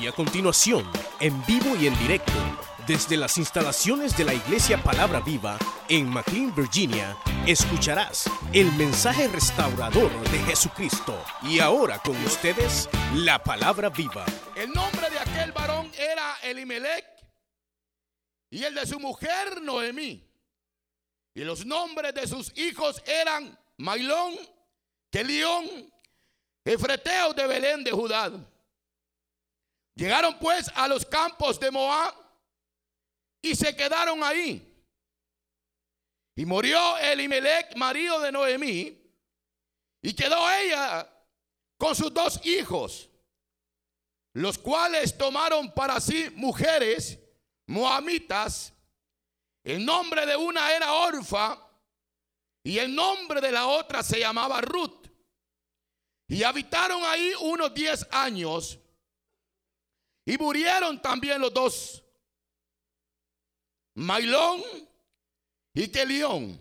Y a continuación, en vivo y en directo, desde las instalaciones de la Iglesia Palabra Viva en McLean, Virginia, escucharás el mensaje restaurador de Jesucristo. Y ahora con ustedes, la Palabra Viva. El nombre de aquel varón era Elimelech y el de su mujer Noemí. Y los nombres de sus hijos eran Mailón, Kelión, Efreteo de Belén de Judá. Llegaron pues a los campos de Moab y se quedaron ahí. Y murió Elimelech, marido de Noemí, y quedó ella con sus dos hijos, los cuales tomaron para sí mujeres moamitas. El nombre de una era Orfa y el nombre de la otra se llamaba Ruth. Y habitaron ahí unos diez años. Y murieron también los dos, Mailón y Kelión,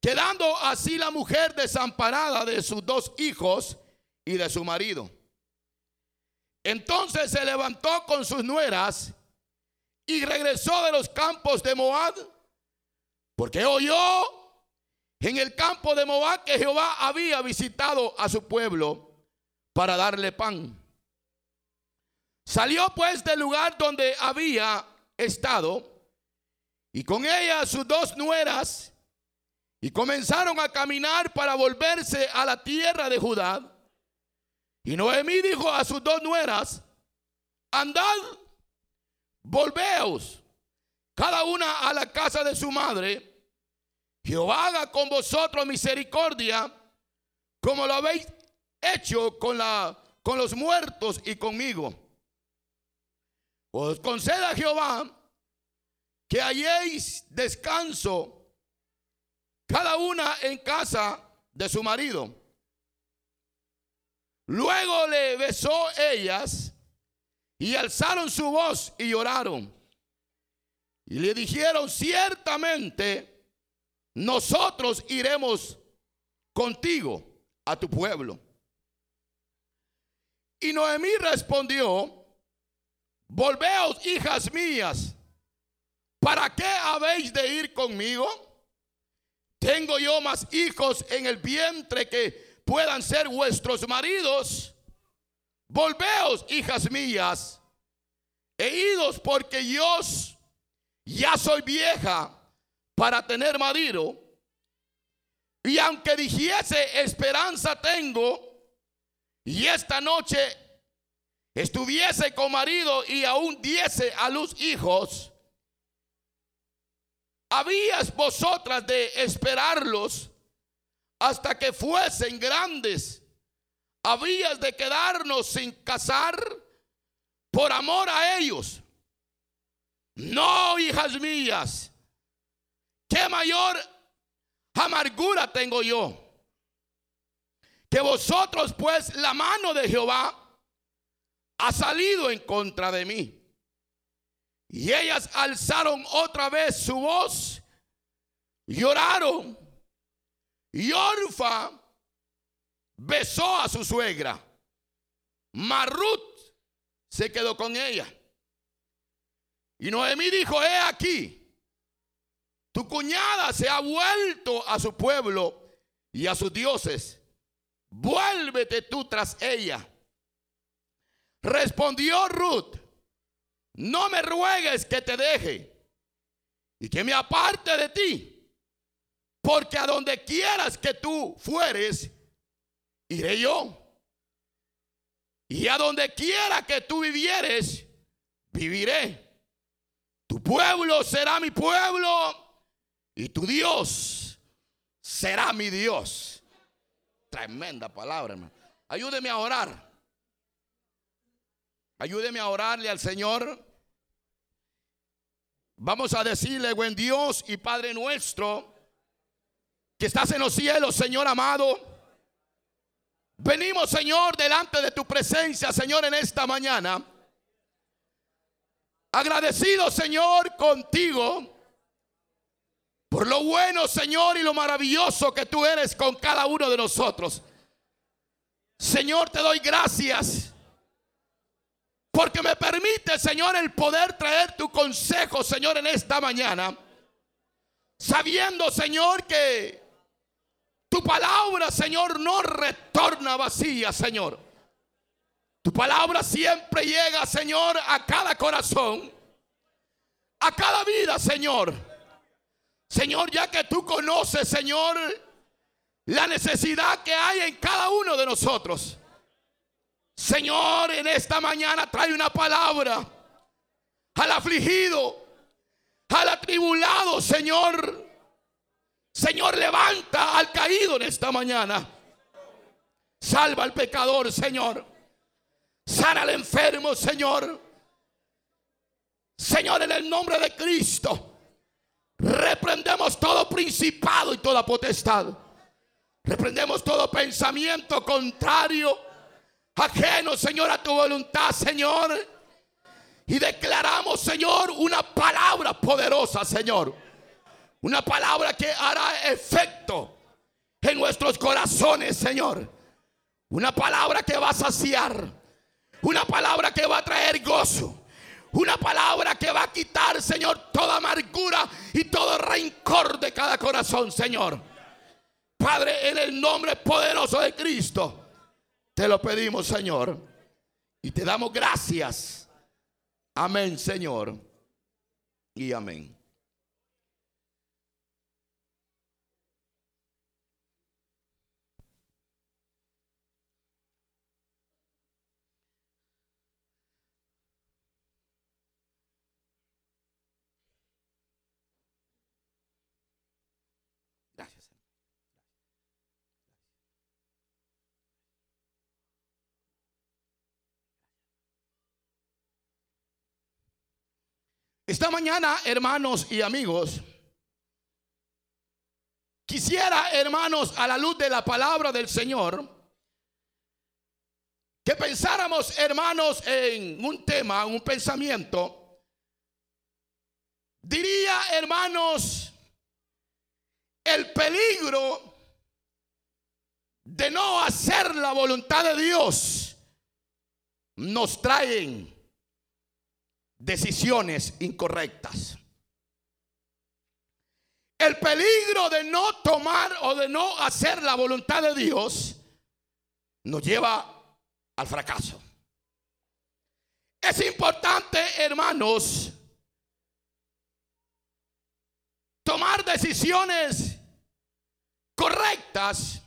quedando así la mujer desamparada de sus dos hijos y de su marido. Entonces se levantó con sus nueras y regresó de los campos de Moab, porque oyó en el campo de Moab que Jehová había visitado a su pueblo para darle pan. Salió pues del lugar donde había estado y con ella sus dos nueras y comenzaron a caminar para volverse a la tierra de Judá. Y Noemí dijo a sus dos nueras, andad, volveos, cada una a la casa de su madre. Jehová haga con vosotros misericordia, como lo habéis hecho con, la, con los muertos y conmigo. Os conceda Jehová que halléis descanso cada una en casa de su marido. Luego le besó ellas y alzaron su voz y lloraron. Y le dijeron, ciertamente, nosotros iremos contigo a tu pueblo. Y Noemí respondió, Volveos, hijas mías, ¿para qué habéis de ir conmigo? Tengo yo más hijos en el vientre que puedan ser vuestros maridos. Volveos, hijas mías, e idos porque yo ya soy vieja para tener marido. Y aunque dijese esperanza tengo, y esta noche estuviese con marido y aún diese a luz hijos, habías vosotras de esperarlos hasta que fuesen grandes. Habías de quedarnos sin casar por amor a ellos. No, hijas mías, qué mayor amargura tengo yo. Que vosotros pues la mano de Jehová ha salido en contra de mí. Y ellas alzaron otra vez su voz, lloraron. Y Orfa besó a su suegra. Marut se quedó con ella. Y Noemí dijo, he aquí, tu cuñada se ha vuelto a su pueblo y a sus dioses. Vuélvete tú tras ella. Respondió Ruth, no me ruegues que te deje y que me aparte de ti, porque a donde quieras que tú fueres, iré yo. Y a donde quiera que tú vivieres, viviré. Tu pueblo será mi pueblo y tu Dios será mi Dios. Tremenda palabra, hermano. Ayúdeme a orar. Ayúdeme a orarle al Señor. Vamos a decirle, buen Dios y Padre nuestro, que estás en los cielos, Señor amado. Venimos, Señor, delante de tu presencia, Señor, en esta mañana. Agradecido, Señor, contigo por lo bueno, Señor, y lo maravilloso que tú eres con cada uno de nosotros. Señor, te doy gracias Porque me permite, Señor, el poder traer tu consejo, Señor, en esta mañana. Sabiendo, Señor, que tu palabra, Señor, no retorna vacía, Señor. Tu palabra siempre llega, Señor, a cada corazón, a cada vida, Señor. Señor, ya que tú conoces, Señor, la necesidad que hay en cada uno de nosotros. Señor, en esta mañana trae una palabra al afligido, al atribulado, Señor. Señor, levanta al caído en esta mañana. Salva al pecador, Señor. Sana al enfermo, Señor. Señor, en el nombre de Cristo, reprendemos todo principado y toda potestad. Reprendemos todo pensamiento contrario, ajeno, Señor, a tu voluntad, Señor. Y declaramos, Señor, una palabra poderosa, Señor. Una palabra que hará efecto en nuestros corazones, Señor. Una palabra que va a saciar. Una palabra que va a traer gozo. Una palabra que va a quitar, Señor, toda amargura y todo rencor de cada corazón, Señor. Padre, en el nombre poderoso de Cristo, te lo pedimos, Señor. Y te damos gracias. Amén, Señor. Y amén. Esta mañana, hermanos y amigos, quisiera, hermanos, a la luz de la palabra del Señor, que pensáramos, hermanos, en un tema, un pensamiento. Diría, hermanos, el peligro de no hacer la voluntad de Dios nos traen decisiones incorrectas. El peligro de no tomar o de no hacer la voluntad de Dios nos lleva al fracaso. Es importante, hermanos, tomar decisiones correctas.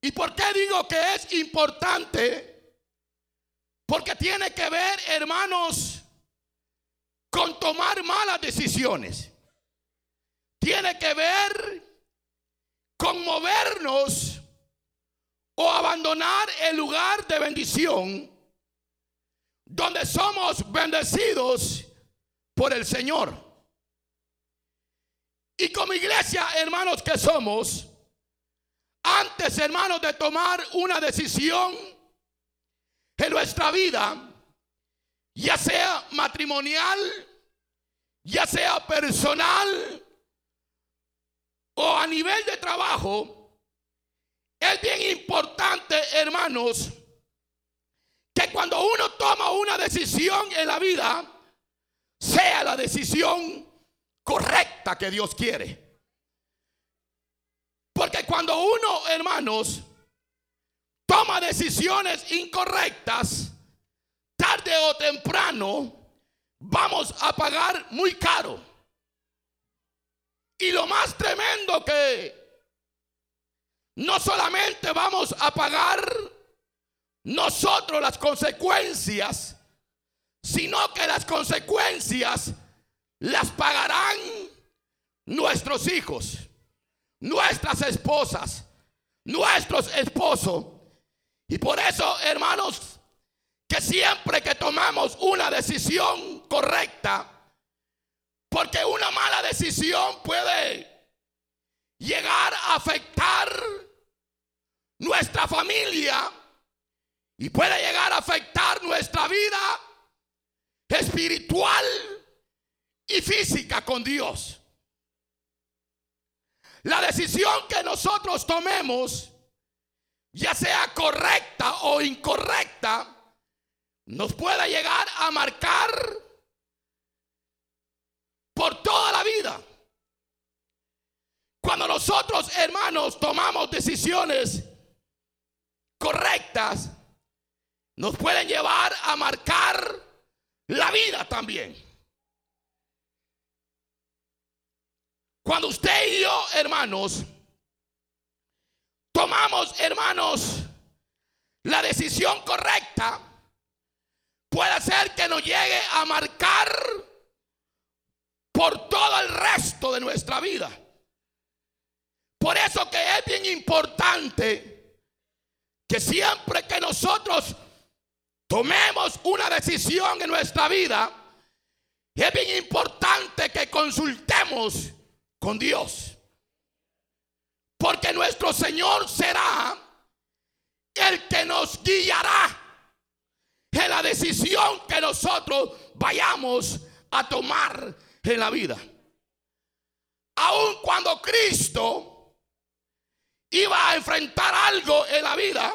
¿Y por qué digo que es importante? Porque tiene que ver, hermanos, con tomar malas decisiones. Tiene que ver con movernos o abandonar el lugar de bendición donde somos bendecidos por el Señor. Y como iglesia, hermanos que somos, antes, hermanos, de tomar una decisión, en nuestra vida, ya sea matrimonial, ya sea personal o a nivel de trabajo, es bien importante, hermanos, que cuando uno toma una decisión en la vida, sea la decisión correcta que Dios quiere. Porque cuando uno, hermanos, toma decisiones incorrectas, tarde o temprano vamos a pagar muy caro. Y lo más tremendo que no solamente vamos a pagar nosotros las consecuencias, sino que las consecuencias las pagarán nuestros hijos, nuestras esposas, nuestros esposos y por eso, hermanos, que siempre que tomamos una decisión correcta, porque una mala decisión puede llegar a afectar nuestra familia y puede llegar a afectar nuestra vida espiritual y física con Dios. La decisión que nosotros tomemos ya sea correcta o incorrecta, nos puede llegar a marcar por toda la vida. Cuando nosotros, hermanos, tomamos decisiones correctas, nos pueden llevar a marcar la vida también. Cuando usted y yo, hermanos, tomamos, hermanos, la decisión correcta, puede ser que nos llegue a marcar por todo el resto de nuestra vida. Por eso que es bien importante que siempre que nosotros tomemos una decisión en nuestra vida, es bien importante que consultemos con Dios. Porque nuestro Señor será el que nos guiará en la decisión que nosotros vayamos a tomar en la vida. Aun cuando Cristo iba a enfrentar algo en la vida,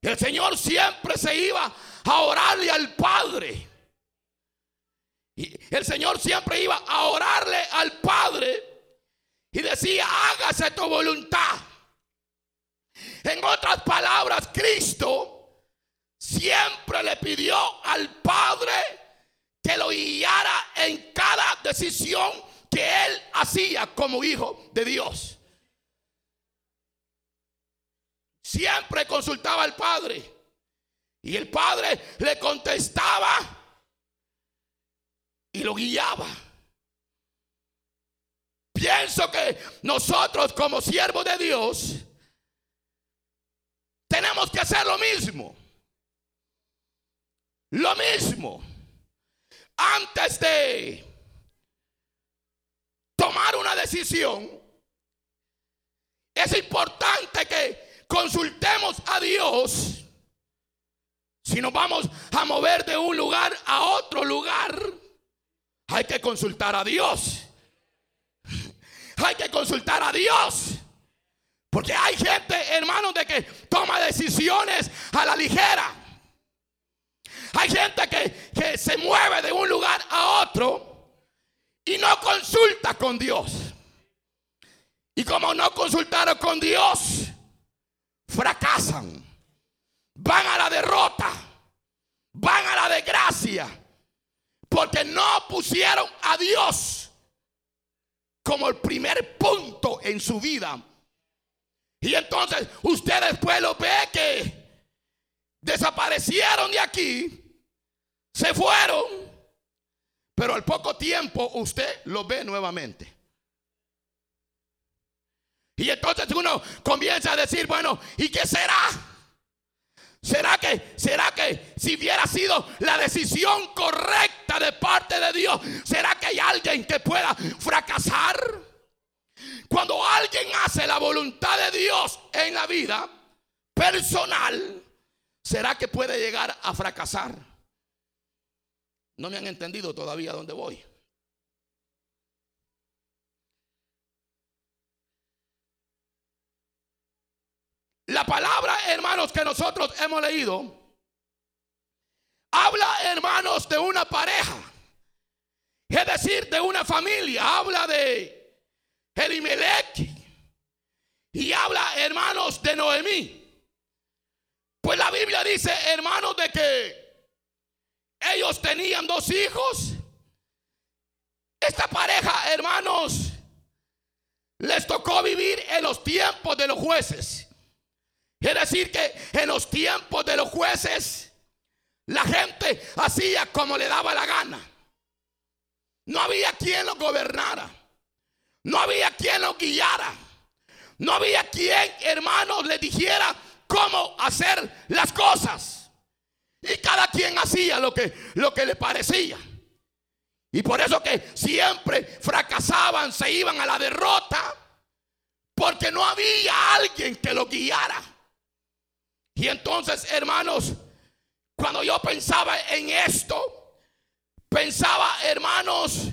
el Señor siempre se iba a orarle al Padre. El Señor siempre iba a orarle al Padre y decía, hágase tu voluntad. En otras palabras, Cristo siempre le pidió al Padre que lo guiara en cada decisión que él hacía como hijo de Dios. Siempre consultaba al Padre y el Padre le contestaba y lo guiaba. Pienso que nosotros como siervos de Dios tenemos que hacer lo mismo. Lo mismo. Antes de tomar una decisión, es importante que consultemos a Dios. Si nos vamos a mover de un lugar a otro lugar, hay que consultar a Dios. Hay que consultar a Dios. Porque hay gente, hermanos, de que toma decisiones a la ligera. Hay gente que, que se mueve de un lugar a otro y no consulta con Dios. Y como no consultaron con Dios, fracasan. Van a la derrota. Van a la desgracia. Porque no pusieron a Dios como el primer punto en su vida. Y entonces usted después lo ve que desaparecieron de aquí, se fueron, pero al poco tiempo usted lo ve nuevamente. Y entonces uno comienza a decir, bueno, ¿y qué será? ¿Será que, será que si hubiera sido la decisión correcta de parte de Dios, será que hay alguien que pueda fracasar? Cuando alguien hace la voluntad de Dios en la vida personal, ¿será que puede llegar a fracasar? No me han entendido todavía dónde voy. La palabra, hermanos, que nosotros hemos leído, habla, hermanos, de una pareja. Es decir, de una familia. Habla de Elimelech. Y habla, hermanos, de Noemí. Pues la Biblia dice, hermanos, de que ellos tenían dos hijos. Esta pareja, hermanos, les tocó vivir en los tiempos de los jueces. Es decir, que en los tiempos de los jueces, la gente hacía como le daba la gana. No había quien lo gobernara. No había quien lo guiara. No había quien, hermanos, le dijera cómo hacer las cosas. Y cada quien hacía lo que, lo que le parecía. Y por eso que siempre fracasaban, se iban a la derrota, porque no había alguien que lo guiara. Y entonces, hermanos, cuando yo pensaba en esto, pensaba, hermanos,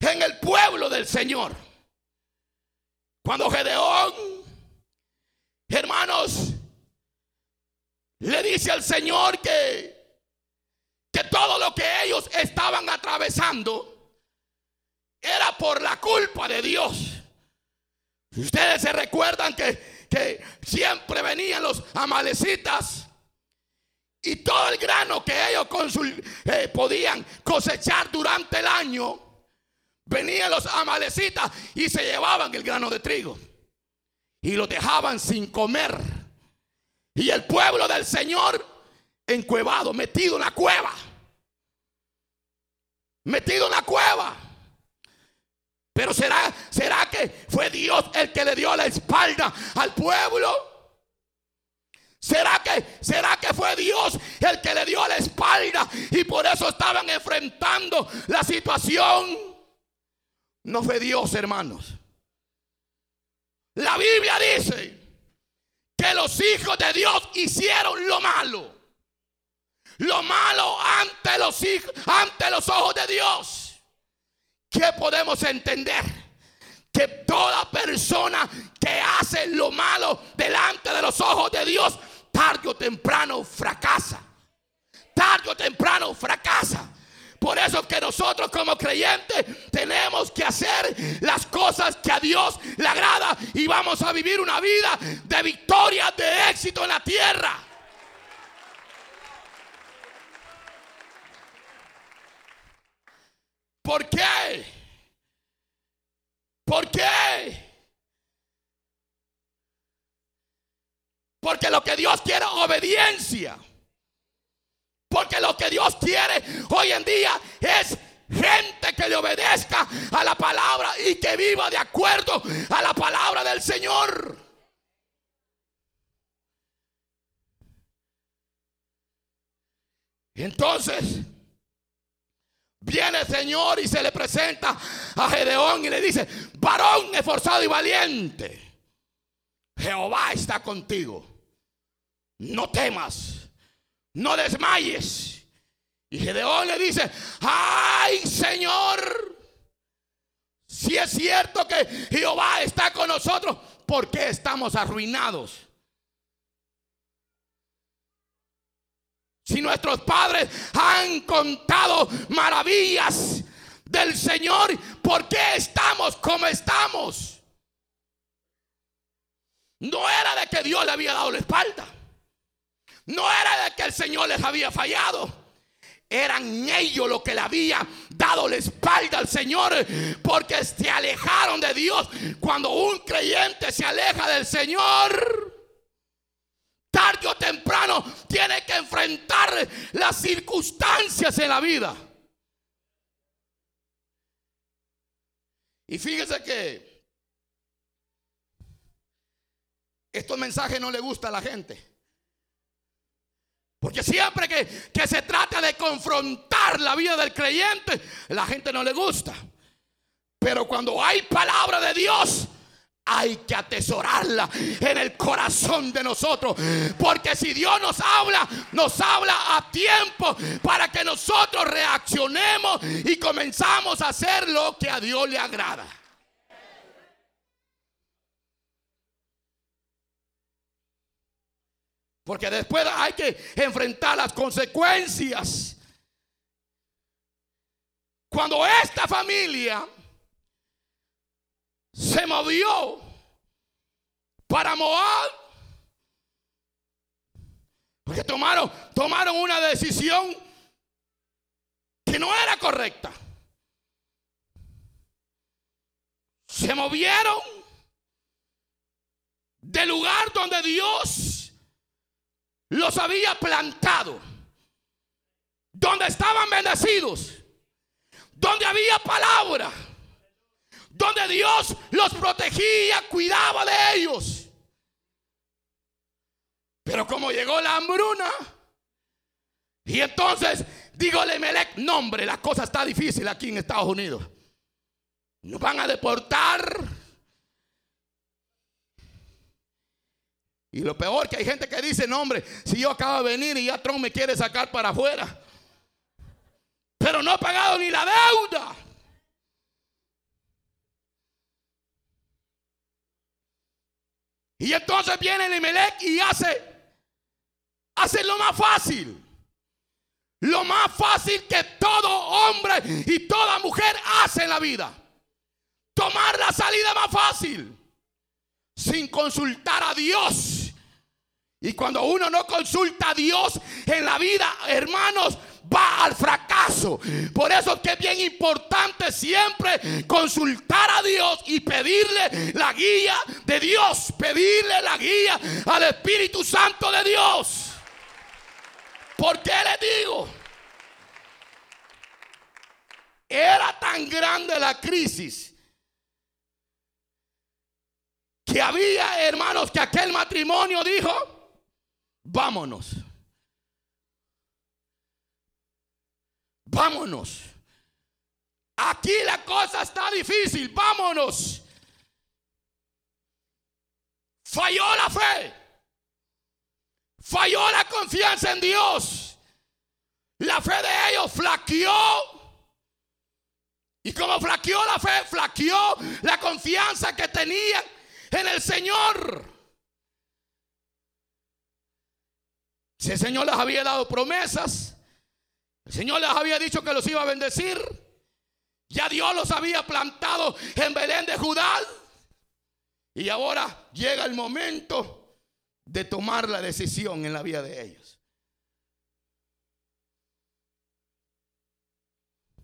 en el pueblo del Señor. Cuando Gedeón, hermanos, le dice al Señor que todo lo que ellos estaban atravesando era por la culpa de Dios. Ustedes se recuerdan que, que siempre venían los amalecitas y todo el grano que ellos eh, podían cosechar durante el año, venían los amalecitas y se llevaban el grano de trigo y lo dejaban sin comer. Y el pueblo del Señor encuevado, metido en la cueva. Metido en la cueva. Pero será, será que fue Dios el que le dio la espalda al pueblo. ¿Será que, ¿Será que fue Dios el que le dio la espalda y por eso estaban enfrentando la situación? No fue Dios, hermanos. La Biblia dice que los hijos de Dios hicieron lo malo. Lo malo ante los ante los ojos de Dios. ¿Qué podemos entender? Que toda persona que hace lo malo delante de los ojos de Dios, tarde o temprano fracasa. Tarde o temprano fracasa. Por eso que nosotros como creyentes tenemos que hacer las cosas que a Dios le agrada y vamos a vivir una vida de victoria, de éxito en la tierra. ¿Por qué? ¿Por qué? Porque lo que Dios quiere es obediencia. Porque lo que Dios quiere hoy en día es gente que le obedezca a la palabra y que viva de acuerdo a la palabra del Señor. Entonces, viene el Señor y se le presenta a Gedeón y le dice, varón esforzado y valiente, Jehová está contigo, no temas no desmayes. Y Gedeón le dice, ay Señor, si es cierto que Jehová está con nosotros, ¿por qué estamos arruinados? Si nuestros padres han contado maravillas del Señor, ¿por qué estamos como estamos? No era de que Dios le había dado la espalda. No era de que el Señor les había fallado. Eran ellos los que le habían dado la espalda al Señor porque se alejaron de Dios. Cuando un creyente se aleja del Señor, tarde o temprano tiene que enfrentar las circunstancias en la vida. Y fíjese que estos mensajes no le gusta a la gente. Porque siempre que, se trata de confrontar la vida del creyente, la gente no le gusta. Pero cuando hay palabra de Dios, hay que atesorarla en el corazón de nosotros. Porque si Dios nos habla, nos habla a tiempo para que nosotros reaccionemos y comenzamos a hacer lo que a Dios le agrada. Porque después hay que enfrentar las consecuencias. Cuando esta familia se movió para Moab, porque tomaron, tomaron una decisión que no era correcta. Se movieron del lugar donde Dios los había plantado, donde estaban bendecidos, donde había palabra, donde Dios los protegía, cuidaba de ellos. Pero como llegó la hambruna, y entonces dígole Melec, nombre, la cosa está difícil aquí en Estados Unidos. Nos van a deportar Y lo peor que hay gente que dice, no hombre, si yo acabo de venir y ya Trump me quiere sacar para afuera. Pero no ha pagado ni la deuda. Y entonces viene el Emelec y hace, hace lo más fácil. lo más fácil que todo hombre y toda mujer hace en la vida. Tomar la salida más fácil sin consultar a Dios. Y cuando uno no consulta a Dios en la vida, hermanos, va al fracaso. Por eso es que es bien importante siempre consultar a Dios y pedirle la guía de Dios, pedirle la guía al Espíritu Santo de Dios. ¿Por qué le digo? Era tan grande la crisis que había hermanos que aquel matrimonio dijo, vámonos. Vámonos. Aquí la cosa está difícil, vámonos. Falló la fe. Falló la confianza en Dios. La fe de ellos flaqueó. Y como flaqueó la fe, flaqueó la confianza que tenían en el Señor. Si el Señor les había dado promesas, el Señor les había dicho que los iba a bendecir. Ya Dios los había plantado en Belén de Judá. Y ahora llega el momento de tomar la decisión en la vida de ellos.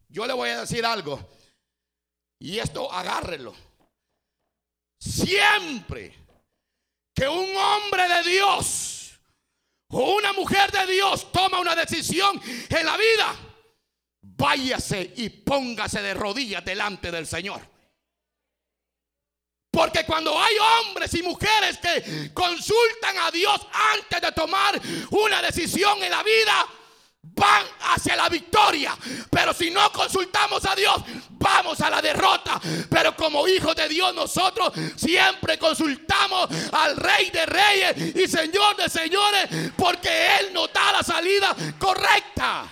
Yo le voy a decir algo. Y esto agárrelo. Siempre que un hombre de Dios o una mujer de Dios toma una decisión en la vida, váyase y póngase de rodillas delante del Señor. Porque cuando hay hombres y mujeres que consultan a Dios antes de tomar una decisión en la vida, van hacia la victoria. Pero si no consultamos a Dios, vamos a la derrota. Pero como hijos de Dios, nosotros siempre consultamos al Rey de Reyes y Señor de Señores, porque Él nos da la salida correcta.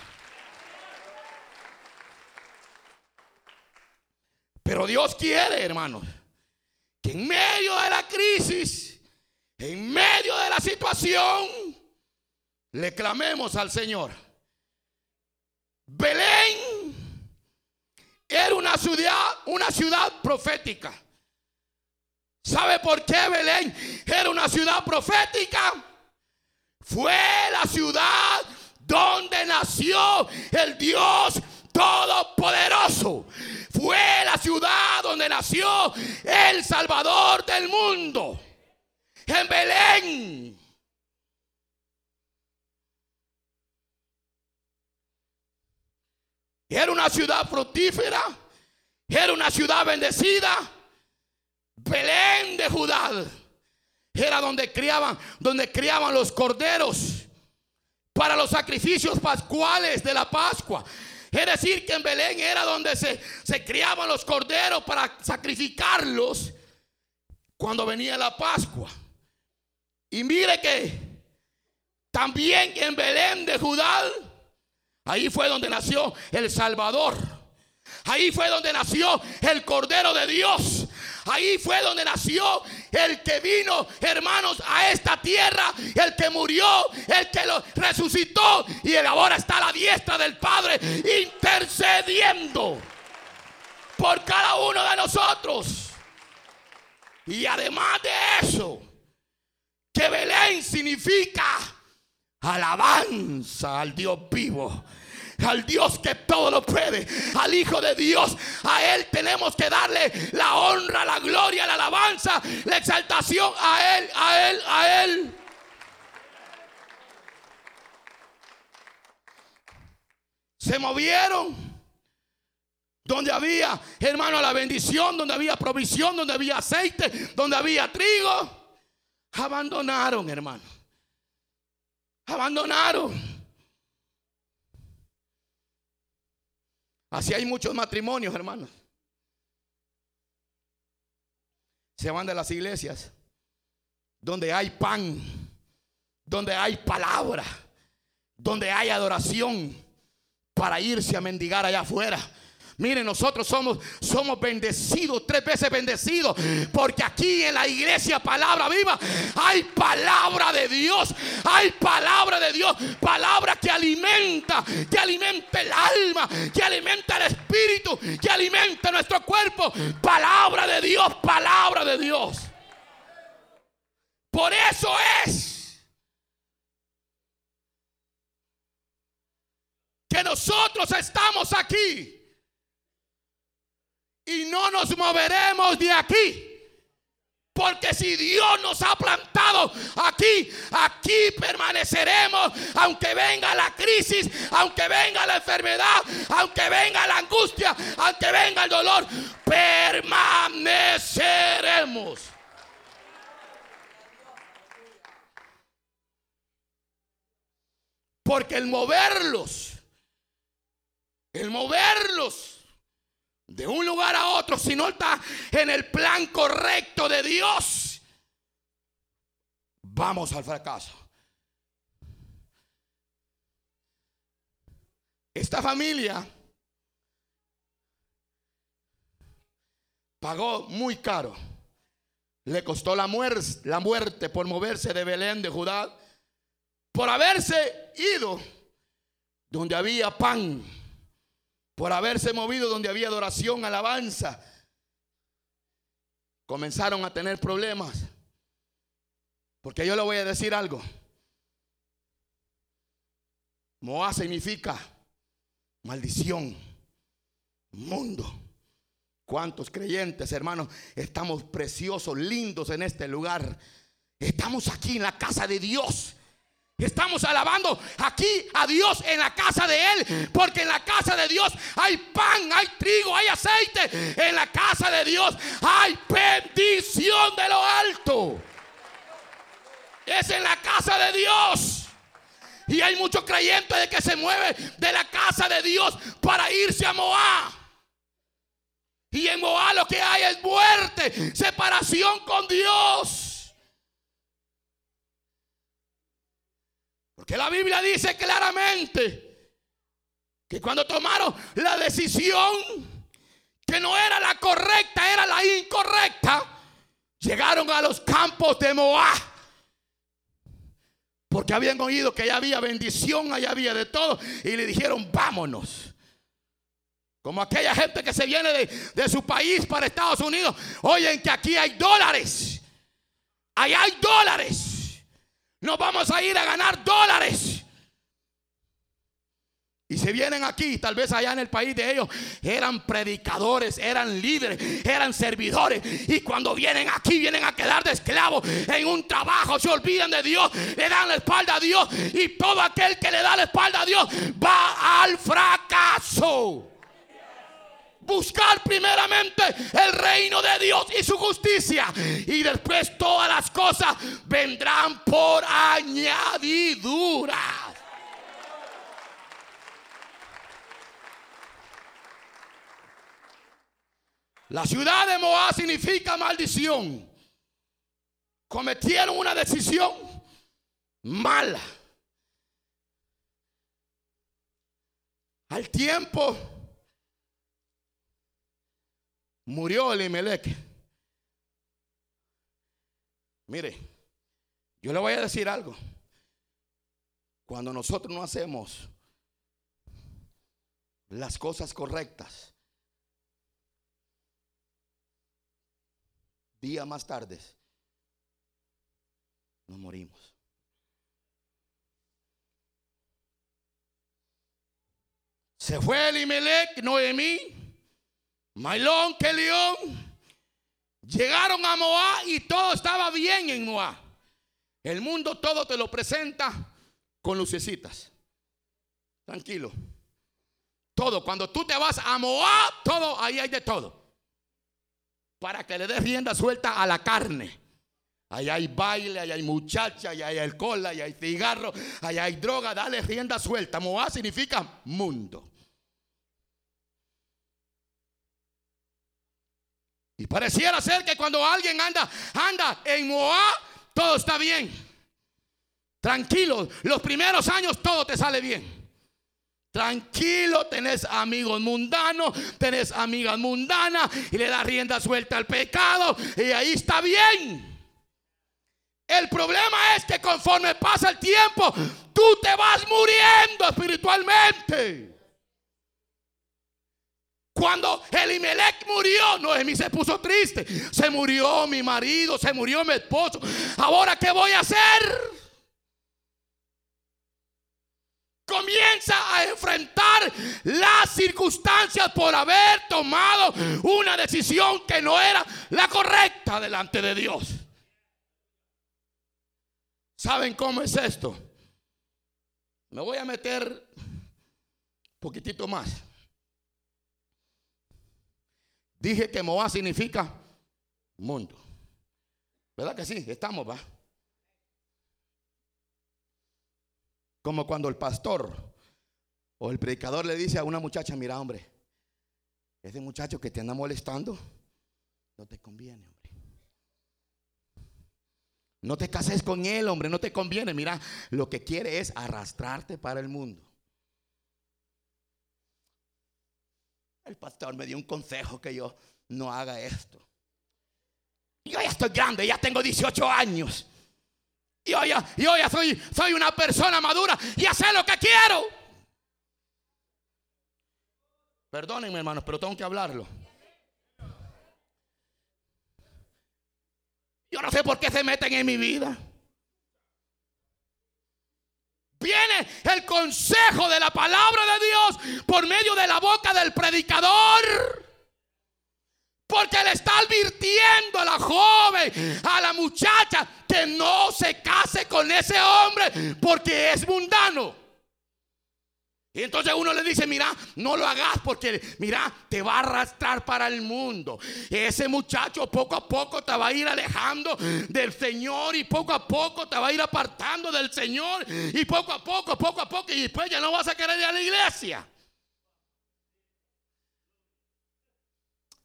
Pero Dios quiere, hermanos, que en medio de la crisis, en medio de la situación, le clamemos al Señor. Belén era una ciudad, una ciudad profética. ¿Sabe por qué Belén era una ciudad profética? Fue la ciudad donde nació el Dios Todopoderoso. Fue la ciudad donde nació el Salvador del mundo. En Belén. Era una ciudad fructífera. Era una ciudad bendecida. Belén de Judá. Era donde criaban, donde criaban los corderos para los sacrificios pascuales de la Pascua. Es decir, que en Belén era donde se, se criaban los corderos para sacrificarlos cuando venía la Pascua. Y mire que también en Belén de Judá Ahí fue donde nació el Salvador. Ahí fue donde nació el Cordero de Dios. Ahí fue donde nació el que vino, hermanos, a esta tierra, el que murió, el que lo resucitó y él ahora está a la diestra del Padre intercediendo por cada uno de nosotros. Y además de eso, que Belén significa alabanza al Dios vivo al Dios que todo lo puede, al Hijo de Dios. A Él tenemos que darle la honra, la gloria, la alabanza, la exaltación a Él, a Él, a Él. Se movieron. Donde había, hermano, la bendición, donde había provisión, donde había aceite, donde había trigo. Abandonaron, hermano. Abandonaron. Así hay muchos matrimonios, hermanos. Se van de las iglesias donde hay pan, donde hay palabra, donde hay adoración para irse a mendigar allá afuera Miren, nosotros somos, somos bendecidos, tres veces bendecidos, porque aquí en la iglesia Palabra Viva hay palabra de Dios, hay palabra de Dios, palabra que alimenta alimenta, que alimenta el alma, que alimenta el espíritu, que alimenta nuestro cuerpo. Palabra de Dios, palabra de Dios. Por eso es que nosotros estamos aquí y no nos moveremos de aquí. Porque si Dios nos ha plantado aquí, aquí permaneceremos, aunque venga la crisis, aunque venga la enfermedad, aunque venga la angustia, aunque venga el dolor, permaneceremos. Porque el moverlos, el moverlos de un lugar a otro, si no está en el plan correcto de Dios, vamos al fracaso. Esta familia pagó muy caro. Le costó la muerte, la muerte por moverse de Belén de Judá, por haberse ido donde había pan por haberse movido donde había adoración, alabanza, comenzaron a tener problemas. Porque yo le voy a decir algo. Moab significa maldición, mundo. ¿Cuántos creyentes, hermanos, estamos preciosos, lindos en este lugar? Estamos aquí en la casa de Dios. Estamos alabando aquí a Dios en la casa de Él, porque en la casa de Dios hay pan, hay trigo, hay aceite. En la casa de Dios hay bendición de lo alto. Es en la casa de Dios. Y hay muchos creyentes de que se mueven de la casa de Dios para irse a Moab. Y en Moab lo que hay es muerte, separación con Dios. Que la Biblia dice claramente que cuando tomaron la decisión que no era la correcta, era la incorrecta, llegaron a los campos de Moab. Porque habían oído que allá había bendición, allá había de todo. Y le dijeron, vámonos. Como aquella gente que se viene de, de su país para Estados Unidos. Oyen que aquí hay dólares. Allá hay dólares. Nos vamos a ir a ganar dólares. Y se vienen aquí, tal vez allá en el país de ellos, eran predicadores, eran líderes, eran servidores. Y cuando vienen aquí, vienen a quedar de esclavos en un trabajo, se olvidan de Dios, le dan la espalda a Dios. Y todo aquel que le da la espalda a Dios va al fracaso. Buscar primeramente el reino de Dios y su justicia. Y después todas las cosas vendrán por añadidura. La ciudad de Moab significa maldición. Cometieron una decisión mala. Al tiempo murió Elimelech. Mire, yo le voy a decir algo. Cuando nosotros no hacemos las cosas correctas, día más tarde, nos morimos. Se fue Elimelech, Noemí, Mailón, que león. Llegaron a Moab y todo estaba bien en Moab. El mundo todo te lo presenta con lucecitas. Tranquilo. Todo, cuando tú te vas a Moab, todo, ahí hay de todo. Para que le des rienda suelta a la carne. Ahí hay baile, ahí hay muchacha, ahí hay alcohol, ahí hay cigarro, ahí hay droga, dale rienda suelta. Moab significa mundo. Y pareciera ser que cuando alguien anda, anda en Moab, todo está bien. Tranquilo, los primeros años todo te sale bien. Tranquilo, tenés amigos mundanos, tenés amigas mundanas y le das rienda suelta al pecado y ahí está bien. El problema es que conforme pasa el tiempo, tú te vas muriendo espiritualmente. Cuando Elimelech murió, Noemí se puso triste. Se murió mi marido, se murió mi esposo. Ahora, ¿qué voy a hacer? Comienza a enfrentar las circunstancias por haber tomado una decisión que no era la correcta delante de Dios. ¿Saben cómo es esto? Me voy a meter un poquitito más. Dije que Moab significa mundo. ¿Verdad que sí? Estamos, va. Como cuando el pastor o el predicador le dice a una muchacha, mira hombre, ese muchacho que te anda molestando, no te conviene, hombre. No te cases con él, hombre, no te conviene. Mira, lo que quiere es arrastrarte para el mundo. El pastor me dio un consejo que yo no haga esto. Yo ya estoy grande, ya tengo 18 años. Y hoy, ya soy, soy una persona madura. Y sé lo que quiero. Perdónenme, hermanos, pero tengo que hablarlo. Yo no sé por qué se meten en mi vida. Viene el consejo de la palabra de Dios por medio de la boca del predicador. Porque le está advirtiendo a la joven, a la muchacha, que no se case con ese hombre porque es mundano. Y entonces uno le dice, mira, no lo hagas porque, mira, te va a arrastrar para el mundo. Ese muchacho poco a poco te va a ir alejando del Señor y poco a poco te va a ir apartando del Señor y poco a poco, poco a poco y después ya no vas a querer ir a la iglesia.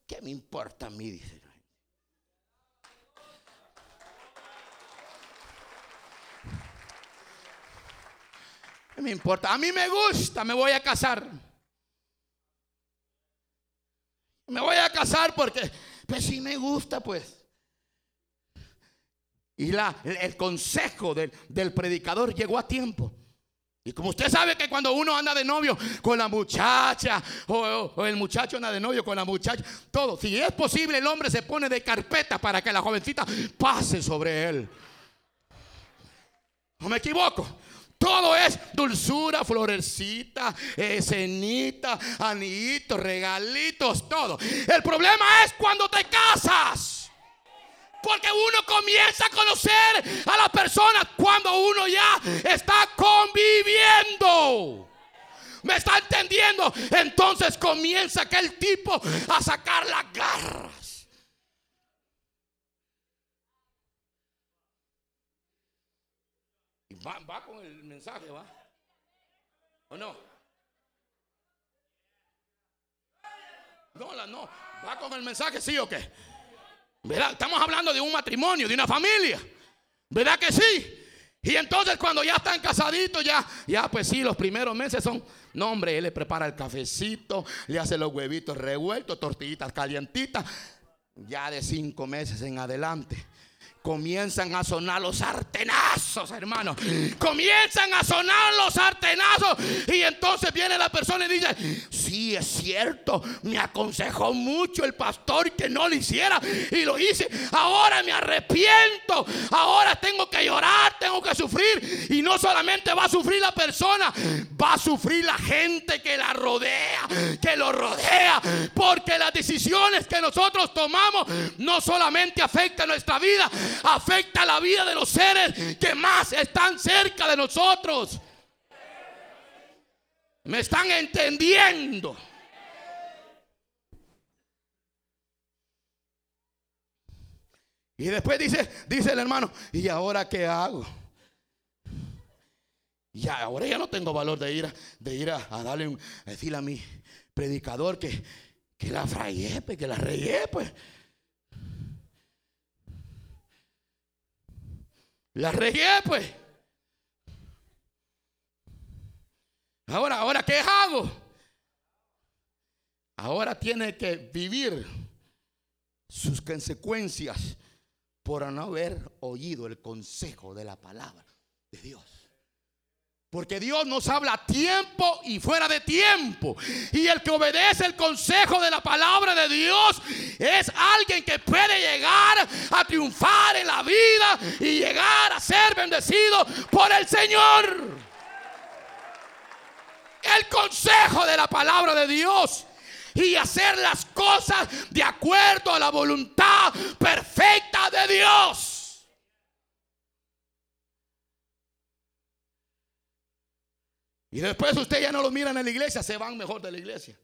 ¿Qué me importa a mí? Dice. ¿Qué me importa? A mí me gusta, me voy a casar. Me voy a casar porque, pues sí me gusta, pues. Y la, el consejo del, del predicador llegó a tiempo. Y como usted sabe que cuando uno anda de novio con la muchacha o, el muchacho anda de novio con la muchacha, todo, si es posible el hombre se pone de carpeta para que la jovencita pase sobre él. No me equivoco. Todo es dulzura, florecita, escenita, anillitos, regalitos, todo. El problema es cuando te casas. Porque uno comienza a conocer a la persona cuando uno ya está conviviendo. ¿Me está entendiendo? Entonces comienza aquel tipo a sacar las garras. Y va, con el mensaje, ¿va? ¿O no? No, la, no. ¿Va con el mensaje, sí o qué? ¿Verdad? Estamos hablando de un matrimonio, de una familia. ¿Verdad que sí? Y entonces cuando ya están casaditos, ya, ya pues sí, los primeros meses son, no hombre, él le prepara el cafecito, le hace los huevitos revueltos, tortillitas calientitas, ya de cinco meses en adelante comienzan a sonar los artenazos, hermano. Comienzan a sonar los artenazos. Y entonces viene la persona y dice, sí, es cierto, me aconsejó mucho el pastor que no lo hiciera. Y lo hice. Ahora me arrepiento. Ahora tengo que llorar, tengo que sufrir. Y no solamente va a sufrir la persona, va a sufrir la gente que la rodea, que lo rodea. Porque las decisiones que nosotros tomamos no solamente afectan nuestra vida, afecta la vida de los seres que más están cerca de nosotros. ¿Me están entendiendo? Y después dice, dice el hermano, ¿y ahora qué hago? Y ahora ya no tengo valor de ir a, de ir a, darle un, a decirle a mi predicador que, que la frayé, pues, que la regué, pues. La regué, pues. Ahora, ahora, ¿qué hago? Ahora tiene que vivir sus consecuencias por no haber oído el consejo de la palabra de Dios. Porque Dios nos habla a tiempo y fuera de tiempo. Y el que obedece el consejo de la palabra de Dios es alguien que puede llegar a triunfar en la vida y llegar a ser bendecido por el Señor. El consejo de la palabra de Dios y hacer las cosas de acuerdo a la voluntad perfecta de Dios. Y después usted ya no los miran en la iglesia, se van mejor de la iglesia.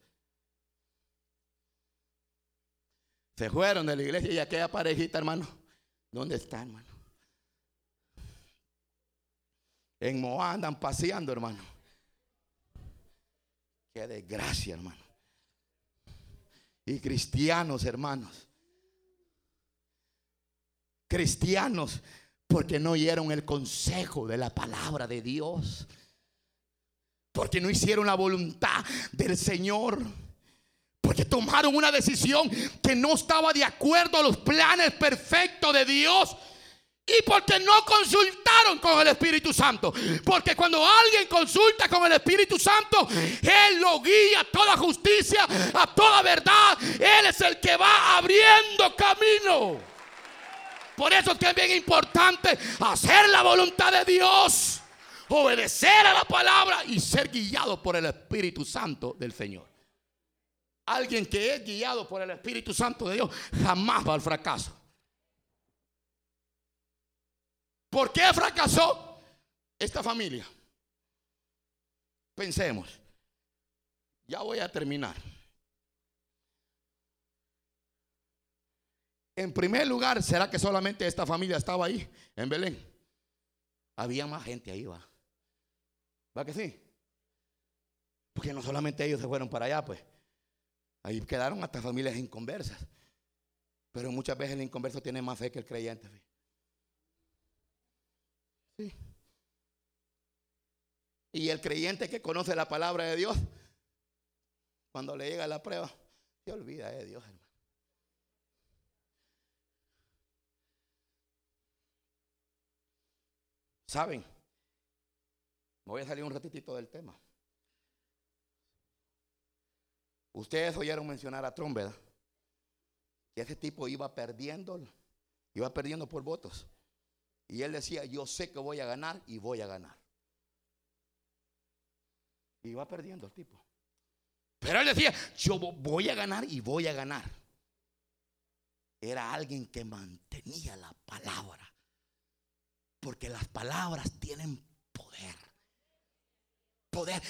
Se fueron de la iglesia y aquella parejita, hermano. ¿Dónde está, hermano? En Moab andan paseando, hermano. Qué desgracia, hermano. Y cristianos, hermanos. Cristianos, porque no oyeron el consejo de la palabra de Dios porque no hicieron la voluntad del Señor. Porque tomaron una decisión que no estaba de acuerdo a los planes perfectos de Dios. Y porque no consultaron con el Espíritu Santo. Porque cuando alguien consulta con el Espíritu Santo, Él lo guía a toda justicia, a toda verdad. Él es el que va abriendo camino. Por eso es que es bien importante hacer la voluntad de Dios obedecer a la palabra y ser guiado por el Espíritu Santo del Señor. Alguien que es guiado por el Espíritu Santo de Dios jamás va al fracaso. ¿Por qué fracasó esta familia? Pensemos. Ya voy a terminar. En primer lugar, ¿será que solamente esta familia estaba ahí en Belén? Había más gente ahí, va. ¿Va que sí? Porque no solamente ellos se fueron para allá, pues. Ahí quedaron hasta familias inconversas. Pero muchas veces el inconverso tiene más fe que el creyente. Y el creyente que conoce la palabra de Dios, cuando le llega la prueba, se olvida de Dios, hermano. ¿Saben? Me voy a salir un ratitito del tema. Ustedes oyeron mencionar a Trump, ¿verdad? Que ese tipo iba perdiendo, iba perdiendo por votos. Y él decía, yo sé que voy a ganar y voy a ganar. Y iba perdiendo el tipo. Pero él decía, yo voy a ganar y voy a ganar. Era alguien que mantenía la palabra. Porque las palabras tienen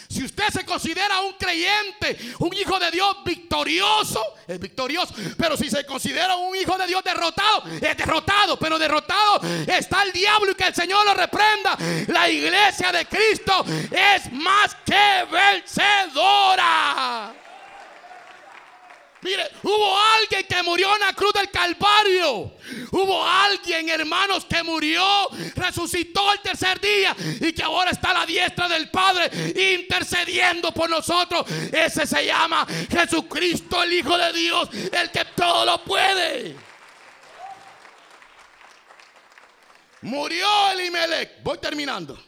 Si usted se considera un creyente, un hijo de Dios victorioso, es victorioso. Pero si se considera un hijo de Dios derrotado, es derrotado. Pero derrotado está el diablo y que el Señor lo reprenda. La iglesia de Cristo es más que vencedora. Mire, hubo alguien que murió en la cruz del Calvario. Hubo alguien, hermanos, que murió, resucitó el tercer día y que ahora está a la diestra del Padre intercediendo por nosotros. Ese se llama Jesucristo, el Hijo de Dios, el que todo lo puede. Murió Elimelech. Voy terminando.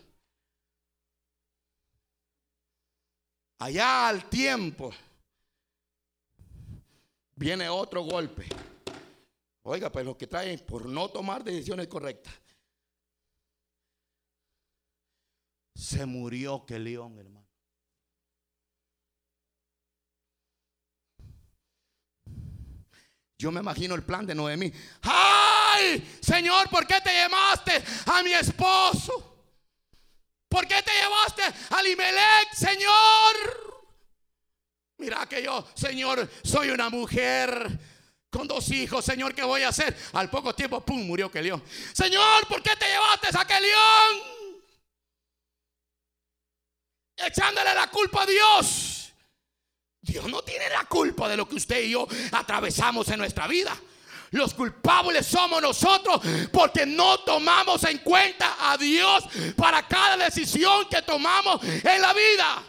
Allá al tiempo viene otro golpe. Oiga, pues lo que traen por no tomar decisiones correctas. Se murió que león, hermano. Yo me imagino el plan de Noemí. ¡Ay! Señor, ¿por qué te llamaste a mi esposo? ¿Por qué te llevaste a Limelech, Señor? Mira que yo, Señor, soy una mujer con dos hijos, Señor, ¿qué voy a hacer? Al poco tiempo, pum, murió león. Señor, ¿por qué te llevaste a león? Echándole la culpa a Dios. Dios no tiene la culpa de lo que usted y yo atravesamos en nuestra vida. Los culpables somos nosotros porque no tomamos en cuenta a Dios para cada decisión que tomamos en la vida.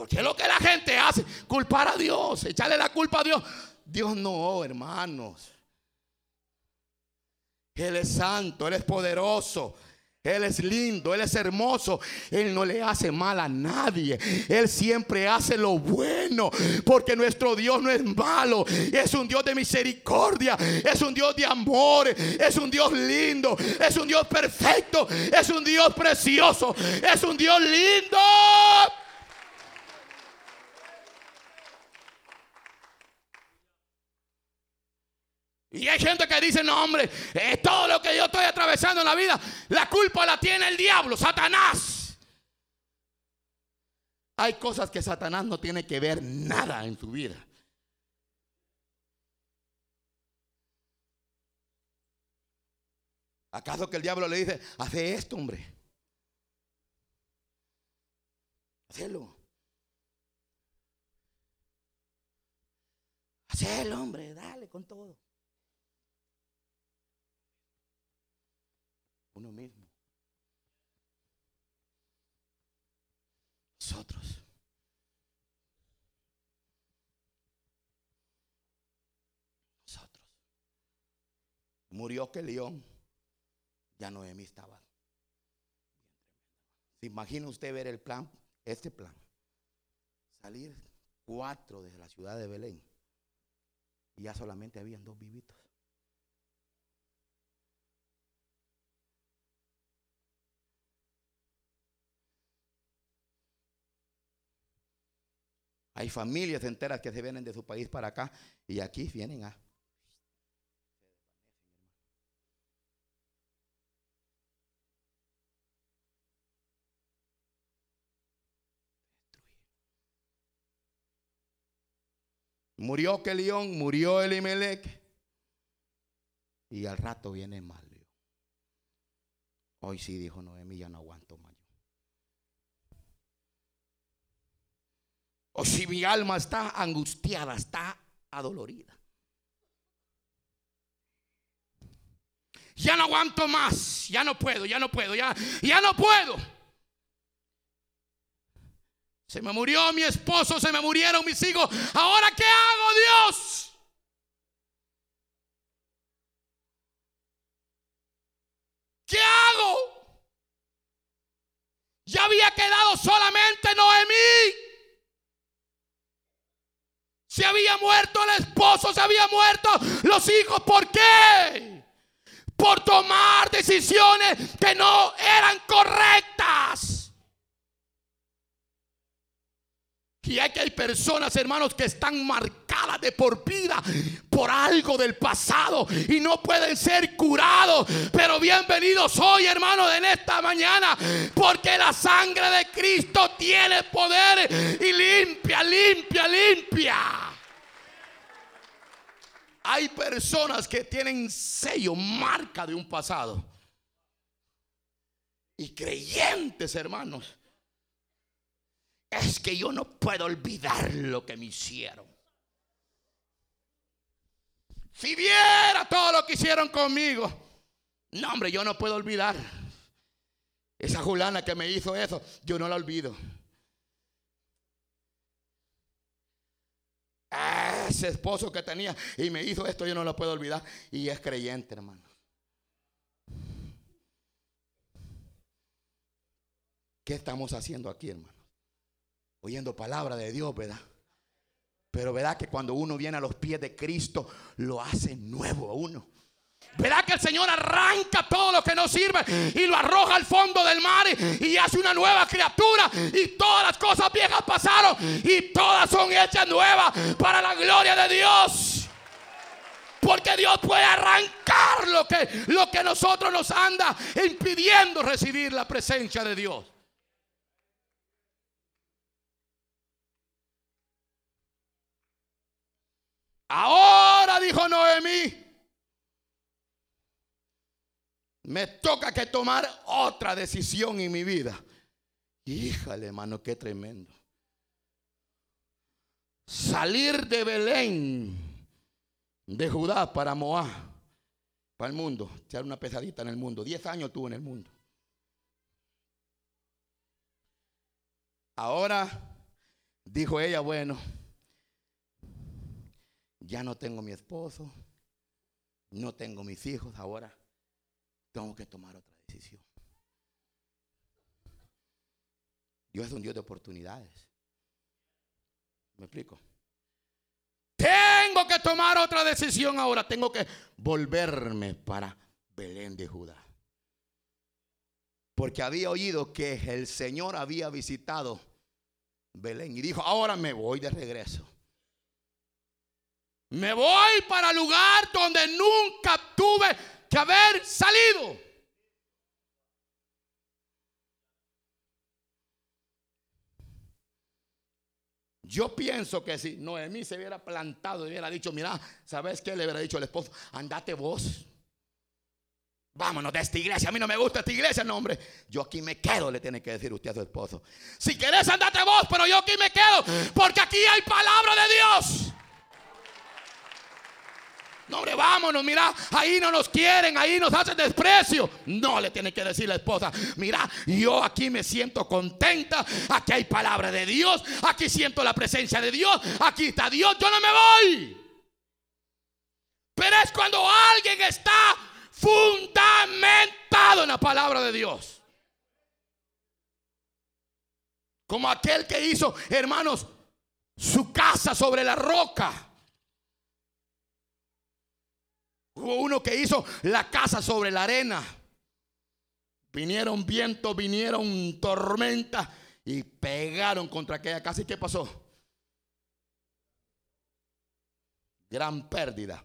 Porque es lo que la gente hace, culpar a Dios, echarle la culpa a Dios. Dios no, hermanos. Él es santo, Él es poderoso. Él es lindo, Él es hermoso. Él no le hace mal a nadie. Él siempre hace lo bueno. Porque nuestro Dios no es malo. Es un Dios de misericordia. Es un Dios de amor. Es un Dios lindo. Es un Dios perfecto. Es un Dios precioso. Es un Dios lindo. Y hay gente que dice, no hombre, es todo lo que yo estoy atravesando en la vida, la culpa la tiene el diablo, Satanás. Hay cosas que Satanás no tiene que ver nada en su vida. ¿Acaso que el diablo le dice, hace esto, hombre? Hacelo. Hacelo, hombre, dale con todo. Uno mismo. Nosotros. Nosotros. Murió que león. Ya Noemí estaba. ¿Se imagina usted ver el plan? Este plan. Salir cuatro desde la ciudad de Belén. Y ya solamente habían dos vivitos. Hay familias enteras que se vienen de su país para acá y aquí vienen a... Murió Kelión, murió Elimelech. Y al rato viene mal. Hoy sí dijo Noemí, ya no aguanto más. O si mi alma está angustiada, está adolorida. Ya no aguanto más, ya no puedo, ya no puedo, ya, ya no puedo. Se me murió mi esposo, se me murieron mis hijos. Ahora, ¿qué hago, Dios? ¿Qué hago? Ya había quedado solamente Noemí. Se había muerto el esposo, se había muerto los hijos. ¿Por qué? Por tomar decisiones que no eran correctas. Y hay que hay personas, hermanos, que están marcadas de por vida por algo del pasado y no pueden ser curados. Pero bienvenidos hoy, hermanos, en esta mañana, porque la sangre de Cristo tiene poder y limpia, limpia, limpia. Hay personas que tienen sello, marca de un pasado. Y creyentes, hermanos. Es que yo no puedo olvidar lo que me hicieron. Si viera todo lo que hicieron conmigo. No, hombre, yo no puedo olvidar. Esa Julana que me hizo eso, yo no la olvido. ese esposo que tenía y me hizo esto, yo no lo puedo olvidar. Y es creyente, hermano. ¿Qué estamos haciendo aquí, hermano? Oyendo palabra de Dios, ¿verdad? Pero verdad que cuando uno viene a los pies de Cristo, lo hace nuevo a uno. Verá que el Señor arranca todo lo que no sirve y lo arroja al fondo del mar y hace una nueva criatura y todas las cosas viejas pasaron y todas son hechas nuevas para la gloria de Dios. Porque Dios puede arrancar lo que, lo que nosotros nos anda impidiendo recibir la presencia de Dios. Ahora dijo Noemí, me toca que tomar otra decisión en mi vida. Híjale, hermano, qué tremendo. Salir de Belén, de Judá para Moab, para el mundo, echar una pesadita en el mundo. Diez años tuvo en el mundo. Ahora, dijo ella, bueno, ya no tengo mi esposo, no tengo mis hijos, ahora tengo que tomar otra decisión. Dios es un Dios de oportunidades. ¿Me explico? Tengo que tomar otra decisión ahora. Tengo que volverme para Belén de Judá. Porque había oído que el Señor había visitado Belén y dijo, ahora me voy de regreso. Me voy para lugar donde nunca tuve que haber salido. Yo pienso que si Noemí se hubiera plantado y hubiera dicho, mira, ¿sabes qué? Le hubiera dicho al esposo, andate vos. Vámonos de esta iglesia. A mí no me gusta esta iglesia, no, hombre. Yo aquí me quedo, le tiene que decir usted a su esposo. Si querés, andate vos, pero yo aquí me quedo. Porque aquí hay palabra de Dios. No, hombre, vámonos, mira, ahí no nos quieren, ahí nos hacen desprecio. No le tiene que decir la esposa, mira, yo aquí me siento contenta, aquí hay palabra de Dios, aquí siento la presencia de Dios, aquí está Dios, yo no me voy. Pero es cuando alguien está fundamentado en la palabra de Dios. Como aquel que hizo, hermanos, su casa sobre la roca. Hubo uno que hizo la casa sobre la arena. Vinieron vientos, vinieron tormenta y pegaron contra aquella casa. ¿Y qué pasó? Gran pérdida.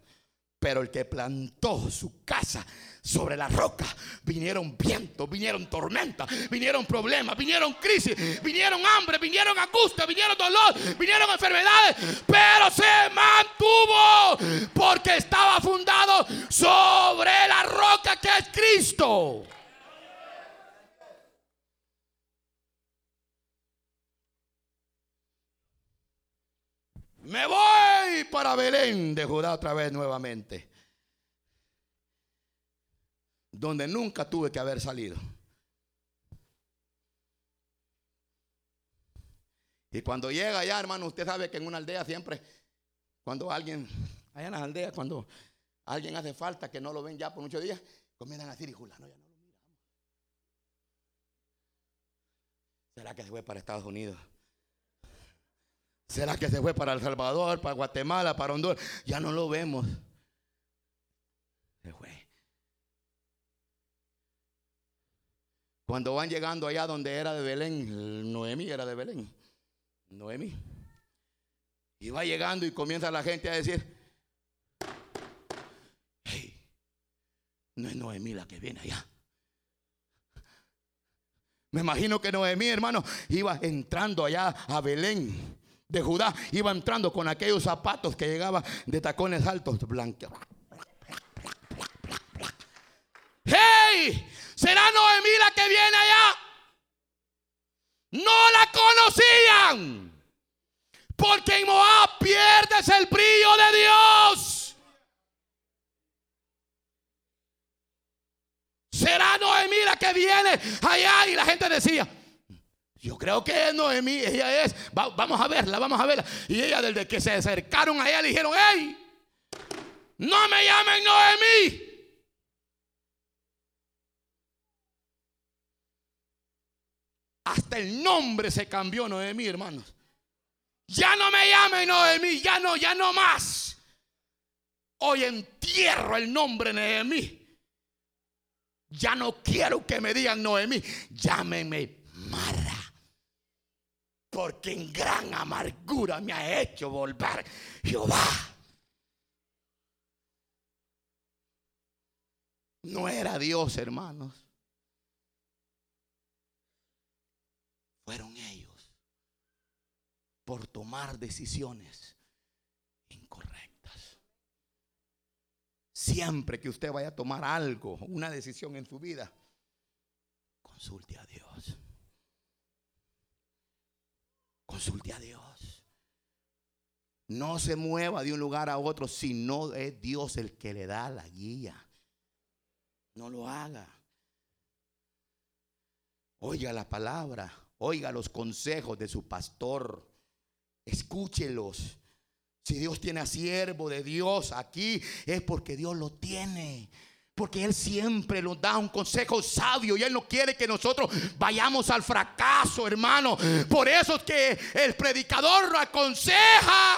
Pero el que plantó su casa sobre la roca, vinieron vientos, vinieron tormentas, vinieron problemas, vinieron crisis, vinieron hambre, vinieron angustia, vinieron dolor, vinieron enfermedades, pero se mantuvo porque estaba fundado sobre la roca que es Cristo. Me voy para Belén de Judá otra vez nuevamente. Donde nunca tuve que haber salido. Y cuando llega allá, hermano, usted sabe que en una aldea siempre, cuando alguien, allá en las aldeas, cuando alguien hace falta que no lo ven ya por muchos días, comienzan a decir, y no, ya no lo miramos. ¿Será que se fue para Estados Unidos? ¿Será que se fue para El Salvador, para Guatemala, para Honduras? Ya no lo vemos. Se fue. Cuando van llegando allá donde era de Belén, Noemí era de Belén. Noemí. Y va llegando y comienza la gente a decir, hey, no es Noemí la que viene allá. Me imagino que Noemí, hermano, iba entrando allá a Belén de Judá iba entrando con aquellos zapatos que llegaban de tacones altos, blancos. ¡Hey! ¿Será Noemí la que viene allá? No la conocían. Porque en Moab pierdes el brillo de Dios. ¿Será Noemí la que viene allá? Y la gente decía, yo creo que Noemí, ella es, vamos a verla, vamos a verla. Y ella desde que se acercaron a ella le dijeron, hey, no me llamen Noemí. Hasta el nombre se cambió Noemí, hermanos. Ya no me llamen Noemí, ya no, ya no más. Hoy entierro el nombre Noemí. Ya no quiero que me digan Noemí, llámenme porque en gran amargura me ha hecho volver Jehová. No era Dios, hermanos. Fueron ellos por tomar decisiones incorrectas. Siempre que usted vaya a tomar algo, una decisión en su vida, consulte a Dios. Consulte a Dios. No se mueva de un lugar a otro si no es Dios el que le da la guía. No lo haga. Oiga la palabra, oiga los consejos de su pastor. Escúchelos. Si Dios tiene a siervo de Dios aquí, es porque Dios lo tiene. Porque Él siempre nos da un consejo sabio y Él no quiere que nosotros vayamos al fracaso, hermano. Por eso es que el predicador aconseja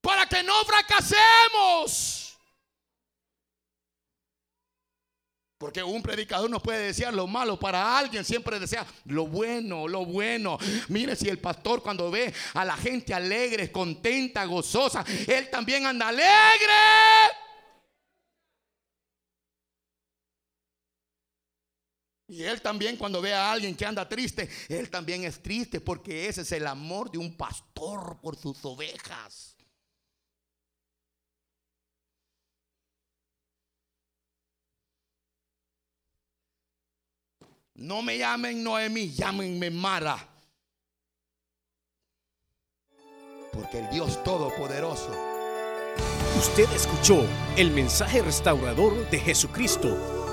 para que no fracasemos. Porque un predicador no puede desear lo malo para alguien, siempre desea lo bueno, lo bueno. Mire si el pastor cuando ve a la gente alegre, contenta, gozosa, él también anda alegre. Y él también cuando ve a alguien que anda triste, él también es triste porque ese es el amor de un pastor por sus ovejas. No me llamen Noemí, llámenme Mara. Porque el Dios Todopoderoso. Usted escuchó el mensaje restaurador de Jesucristo